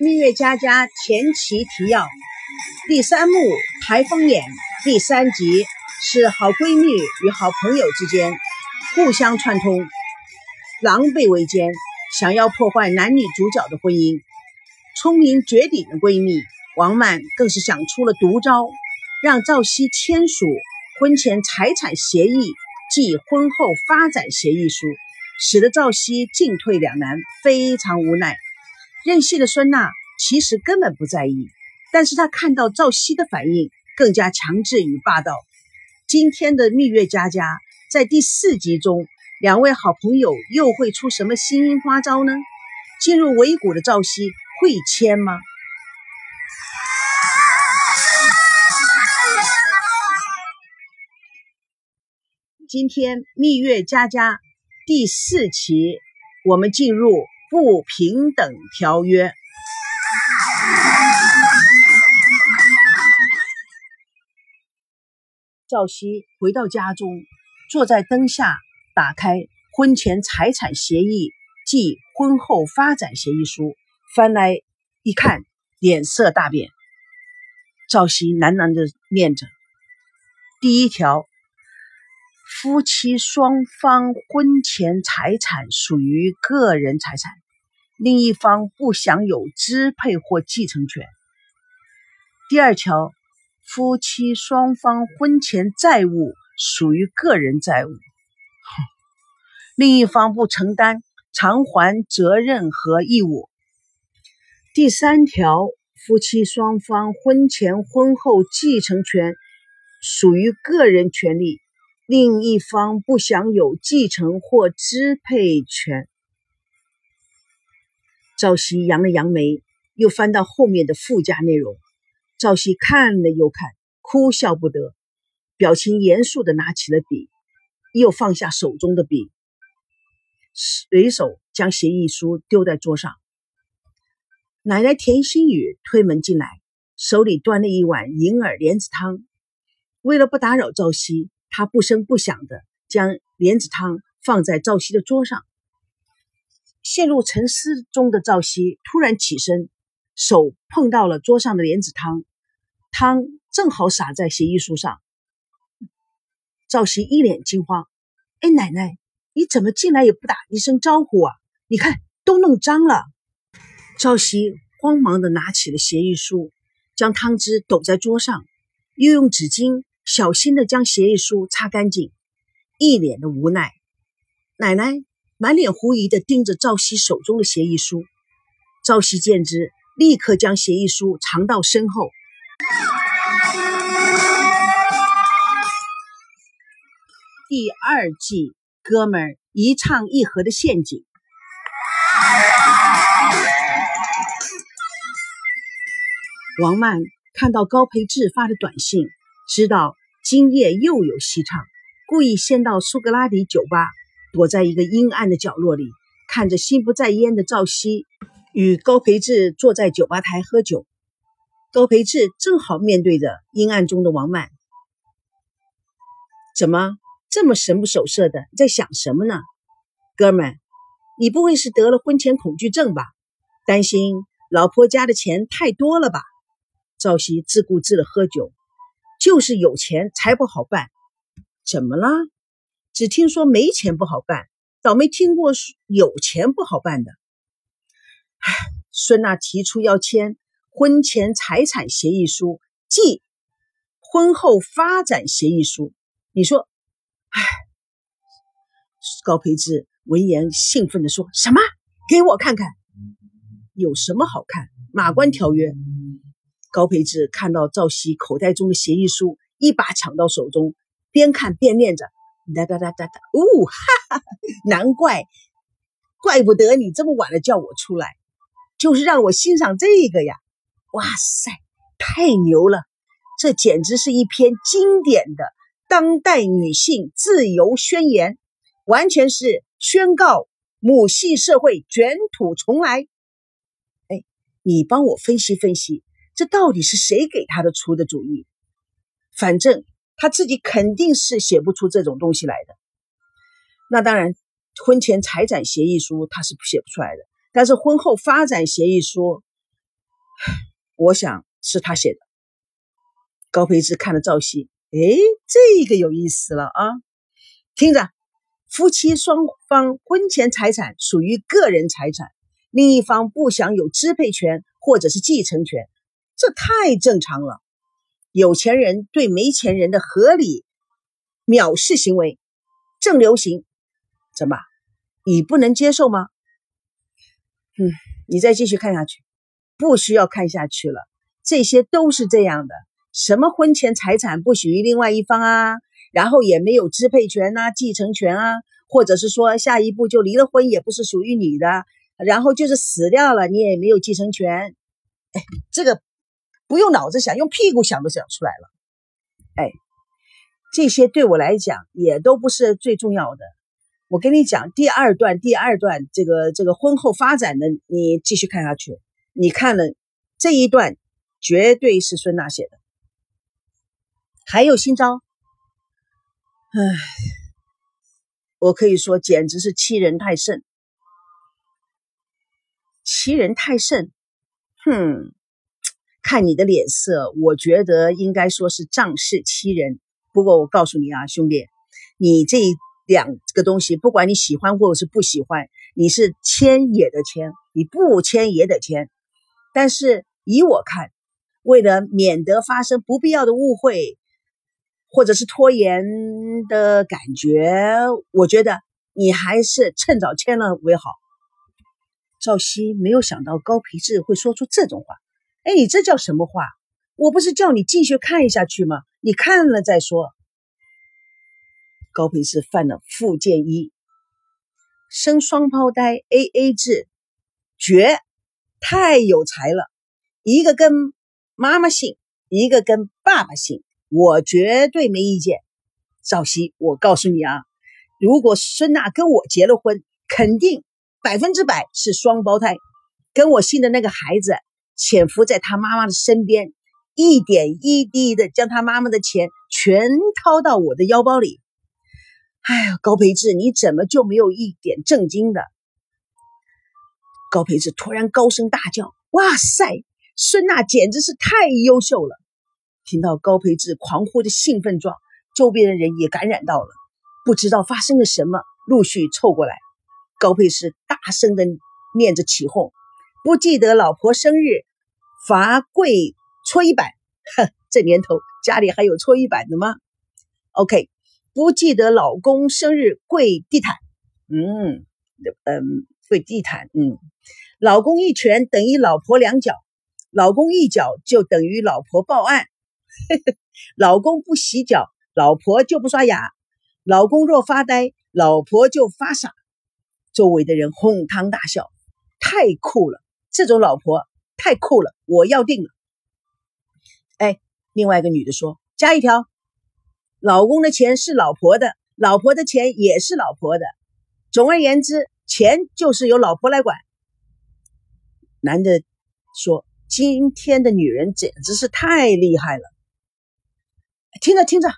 蜜月佳佳前期提要：第三幕台风眼第三集是好闺蜜与好朋友之间互相串通，狼狈为奸，想要破坏男女主角的婚姻。聪明绝顶的闺蜜王曼更是想出了毒招，让赵熙签署婚前财产协议即婚后发展协议书，使得赵熙进退两难，非常无奈。任性的孙娜其实根本不在意，但是她看到赵熙的反应更加强制与霸道。今天的蜜月佳佳在第四集中，两位好朋友又会出什么新花招呢？进入尾谷的赵熙会签吗？今天蜜月佳佳第四期，我们进入。不平等条约。赵熙回到家中，坐在灯下，打开婚前财产协议即婚后发展协议书，翻来一看，脸色大变。赵熙喃喃的念着：“第一条。”夫妻双方婚前财产属于个人财产，另一方不享有支配或继承权。第二条，夫妻双方婚前债务属于个人债务，另一方不承担偿还责任和义务。第三条，夫妻双方婚前婚后继承权属于个人权利。另一方不享有继承或支配权。赵熙扬了扬眉，又翻到后面的附加内容。赵熙看了又看，哭笑不得，表情严肃的拿起了笔，又放下手中的笔，随手将协议书丢在桌上。奶奶田心雨推门进来，手里端了一碗银耳莲子汤。为了不打扰赵熙。他不声不响地将莲子汤放在赵熙的桌上，陷入沉思中的赵熙突然起身，手碰到了桌上的莲子汤，汤正好洒在协议书上。赵熙一脸惊慌：“哎，奶奶，你怎么进来也不打一声招呼啊？你看都弄脏了。”赵熙慌忙地拿起了协议书，将汤汁抖在桌上，又用纸巾。小心的将协议书擦干净，一脸的无奈。奶奶满脸狐疑的盯着赵熙手中的协议书。赵熙见之，立刻将协议书藏到身后。第二季，哥们儿一唱一和的陷阱。王曼看到高培志发的短信。知道今夜又有戏唱，故意先到苏格拉底酒吧，躲在一个阴暗的角落里，看着心不在焉的赵熙与高培志坐在酒吧台喝酒。高培志正好面对着阴暗中的王曼，怎么这么神不守舍的，在想什么呢？哥们，你不会是得了婚前恐惧症吧？担心老婆家的钱太多了吧？赵熙自顾自的喝酒。就是有钱才不好办，怎么了？只听说没钱不好办，倒没听过有钱不好办的。唉，孙娜提出要签婚前财产协议书，即婚后发展协议书。你说，唉，高培志闻言兴奋地说：“什么？给我看看，有什么好看？马关条约。”高培志看到赵熙口袋中的协议书，一把抢到手中，边看边念着：“哒哒哒哒哒，哦，哈哈，难怪，怪不得你这么晚了叫我出来，就是让我欣赏这个呀！哇塞，太牛了！这简直是一篇经典的当代女性自由宣言，完全是宣告母系社会卷土重来。哎，你帮我分析分析。”这到底是谁给他的出的主意？反正他自己肯定是写不出这种东西来的。那当然，婚前财产协议书他是写不出来的，但是婚后发展协议书，我想是他写的。高培志看了赵熙，哎，这个有意思了啊！听着，夫妻双方婚前财产属于个人财产，另一方不享有支配权或者是继承权，这太正常了。有钱人对没钱人的合理藐视行为正流行，怎么，你不能接受吗？嗯，你再继续看下去，不需要看下去了，这些都是这样的。什么婚前财产不属于另外一方啊？然后也没有支配权呐、继承权啊，或者是说下一步就离了婚也不是属于你的，然后就是死掉了你也没有继承权。哎，这个不用脑子想，用屁股想都想出来了。哎，这些对我来讲也都不是最重要的。我跟你讲，第二段，第二段这个这个婚后发展的，你继续看下去。你看了这一段，绝对是孙娜写的。还有新招，唉，我可以说简直是欺人太甚，欺人太甚。哼，看你的脸色，我觉得应该说是仗势欺人。不过我告诉你啊，兄弟，你这两个东西，不管你喜欢或者是不喜欢，你是签也得签，你不签也得签。但是以我看，为了免得发生不必要的误会。或者是拖延的感觉，我觉得你还是趁早签了为好。赵熙没有想到高培志会说出这种话，哎，你这叫什么话？我不是叫你继续看下去吗？你看了再说。高平是犯了附件一，生双胞胎 A A 制，绝，太有才了，一个跟妈妈姓，一个跟爸爸姓。我绝对没意见，赵熙，我告诉你啊，如果孙娜跟我结了婚，肯定百分之百是双胞胎。跟我姓的那个孩子潜伏在他妈妈的身边，一点一滴的将他妈妈的钱全掏到我的腰包里。哎呀，高培志，你怎么就没有一点正经的？高培志突然高声大叫：“哇塞，孙娜简直是太优秀了！”听到高培志狂呼的兴奋状，周边的人也感染到了，不知道发生了什么，陆续凑过来。高培志大声的念着起哄：“不记得老婆生日，罚跪搓衣板。哼，这年头家里还有搓衣板的吗？OK，不记得老公生日跪地毯。嗯嗯，跪地毯。嗯，老公一拳等于老婆两脚，老公一脚就等于老婆报案。”老公不洗脚，老婆就不刷牙；老公若发呆，老婆就发傻。周围的人哄堂大笑，太酷了！这种老婆太酷了，我要定了。哎，另外一个女的说：“加一条，老公的钱是老婆的，老婆的钱也是老婆的。总而言之，钱就是由老婆来管。”男的说：“今天的女人简直是太厉害了。”听着听着，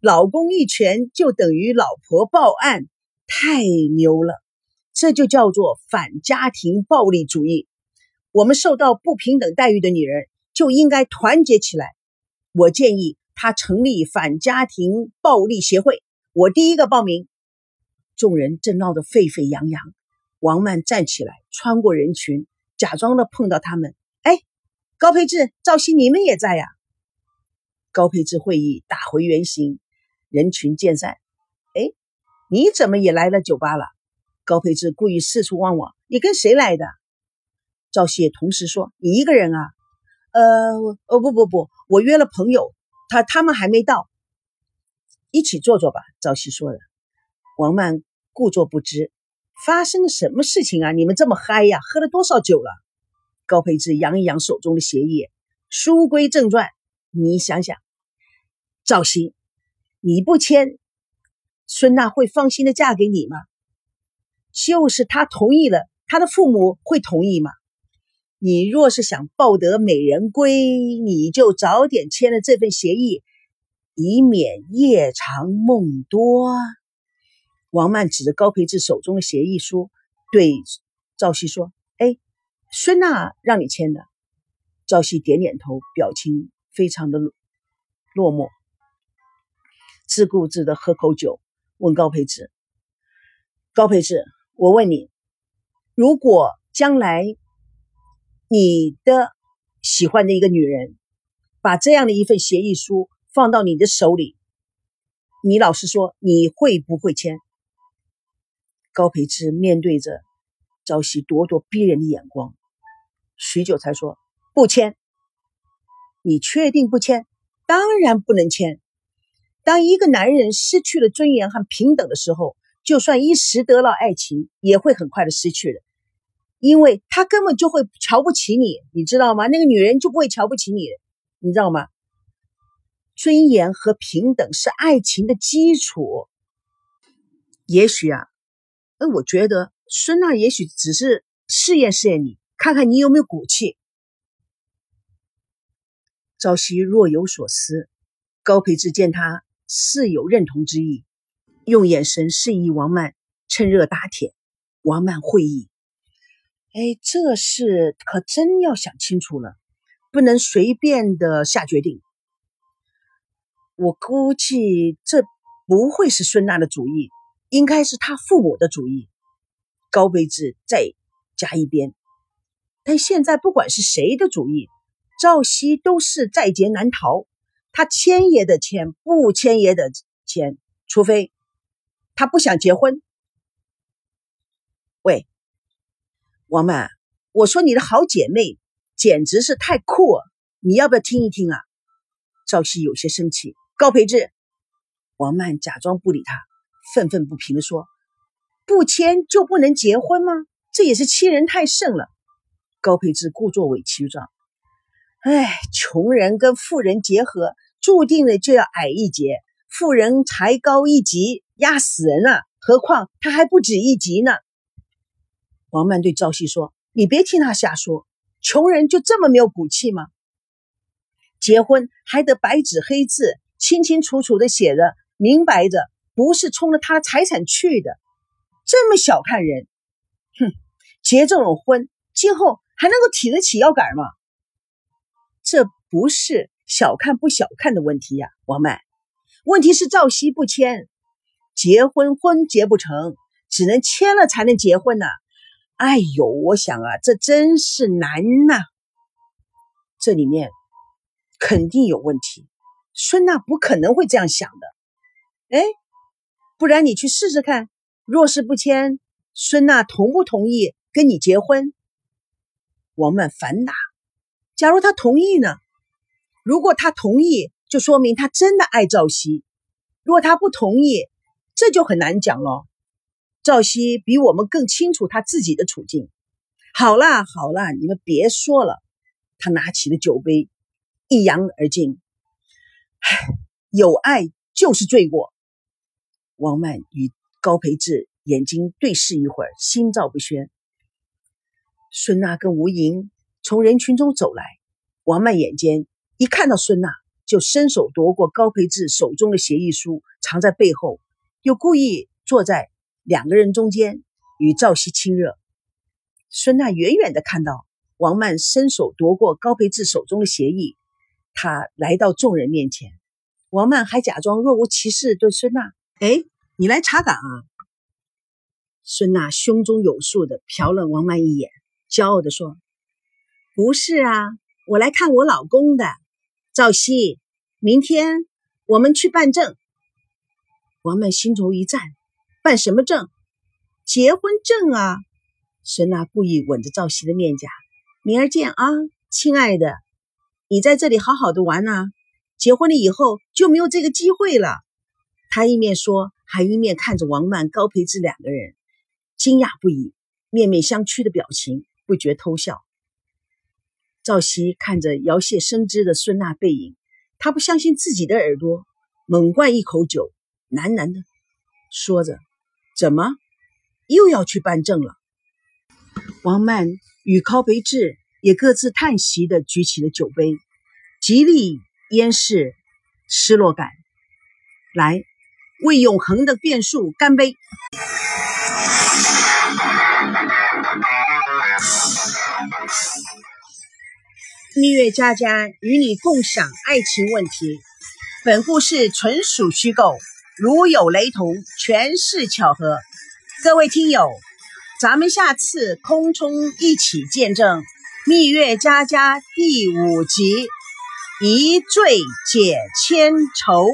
老公一拳就等于老婆报案，太牛了！这就叫做反家庭暴力主义。我们受到不平等待遇的女人就应该团结起来。我建议他成立反家庭暴力协会，我第一个报名。众人正闹得沸沸扬扬。王曼站起来，穿过人群，假装的碰到他们。哎，高培志、赵鑫，你们也在呀？高培志会议打回原形，人群渐散。哎，你怎么也来了酒吧了？高培志故意四处望望。你跟谁来的？赵熙也同时说：“你一个人啊？”呃，哦，不不不，我约了朋友，他他们还没到。一起坐坐吧。赵熙说的。王曼故作不知，发生了什么事情啊？你们这么嗨呀？喝了多少酒了？高培志扬一扬手中的协议。书归正传，你想想。赵鑫，你不签，孙娜会放心的嫁给你吗？就是他同意了，他的父母会同意吗？你若是想抱得美人归，你就早点签了这份协议，以免夜长梦多。王曼指着高培志手中的协议书，对赵熙说：“哎，孙娜让你签的。”赵熙点点头，表情非常的落寞，自顾自的喝口酒，问高培志：“高培志，我问你，如果将来你的喜欢的一个女人，把这样的一份协议书放到你的手里，你老实说，你会不会签？”高培志面对着朝夕咄咄逼人的眼光，许久才说：“不签。”你确定不签？当然不能签。当一个男人失去了尊严和平等的时候，就算一时得到爱情，也会很快的失去的，因为他根本就会瞧不起你，你知道吗？那个女人就不会瞧不起你，你知道吗？尊严和平等是爱情的基础。也许啊。那，我觉得孙娜也许只是试验试验你，看看你有没有骨气。朝夕若有所思，高培志见他似有认同之意，用眼神示意王曼趁热打铁。王曼会意，哎，这事可真要想清楚了，不能随便的下决定。我估计这不会是孙娜的主意。应该是他父母的主意，高卑志再加一边。但现在不管是谁的主意，赵熙都是在劫难逃。他签也得签，不签也得签，除非他不想结婚。喂，王曼，我说你的好姐妹简直是太酷了，你要不要听一听啊？赵熙有些生气。高培志，王曼假装不理他。愤愤不平地说：“不签就不能结婚吗？这也是欺人太甚了。”高培志故作委屈状：“哎，穷人跟富人结合，注定了就要矮一截。富人才高一级，压死人了。何况他还不止一级呢。”王曼对赵熙说：“你别听他瞎说，穷人就这么没有骨气吗？结婚还得白纸黑字，清清楚楚的写着，明白着。”不是冲着他的财产去的，这么小看人，哼！结这种婚，今后还能够提得起腰杆吗？这不是小看不小看的问题呀，王曼。问题是赵熙不签，结婚婚结不成，只能签了才能结婚呢。哎呦，我想啊，这真是难呐。这里面肯定有问题，孙娜不可能会这样想的。哎。不然你去试试看，若是不签，孙娜同不同意跟你结婚？王曼反打。假如他同意呢？如果他同意，就说明他真的爱赵熙；如果他不同意，这就很难讲了。赵熙比我们更清楚他自己的处境。好啦好啦，你们别说了。他拿起了酒杯，一扬而尽。唉，有爱就是罪过。王曼与高培志眼睛对视一会儿，心照不宣。孙娜跟吴莹从人群中走来，王曼眼尖，一看到孙娜，就伸手夺过高培志手中的协议书，藏在背后，又故意坐在两个人中间与赵熙亲热。孙娜远远的看到王曼伸手夺过高培志手中的协议，他来到众人面前，王曼还假装若无其事对孙娜。哎，你来查岗啊？孙娜胸中有数的瞟了王曼一眼，骄傲的说：“不是啊，我来看我老公的。赵熙，明天我们去办证。”王曼心头一颤，办什么证？结婚证啊！孙娜故意吻着赵熙的面颊：“明儿见啊，亲爱的，你在这里好好的玩呐，结婚了以后就没有这个机会了。”他一面说，还一面看着王曼、高培志两个人，惊讶不已，面面相觑的表情，不觉偷笑。赵熙看着摇曳生姿的孙娜背影，他不相信自己的耳朵，猛灌一口酒，喃喃的说着：“怎么又要去办证了？”王曼与高培志也各自叹息的举起了酒杯，极力掩饰失落感。来。为永恒的变数干杯！蜜月佳佳与你共享爱情问题。本故事纯属虚构，如有雷同，全是巧合。各位听友，咱们下次空中一起见证《蜜月佳佳》第五集，一醉解千愁。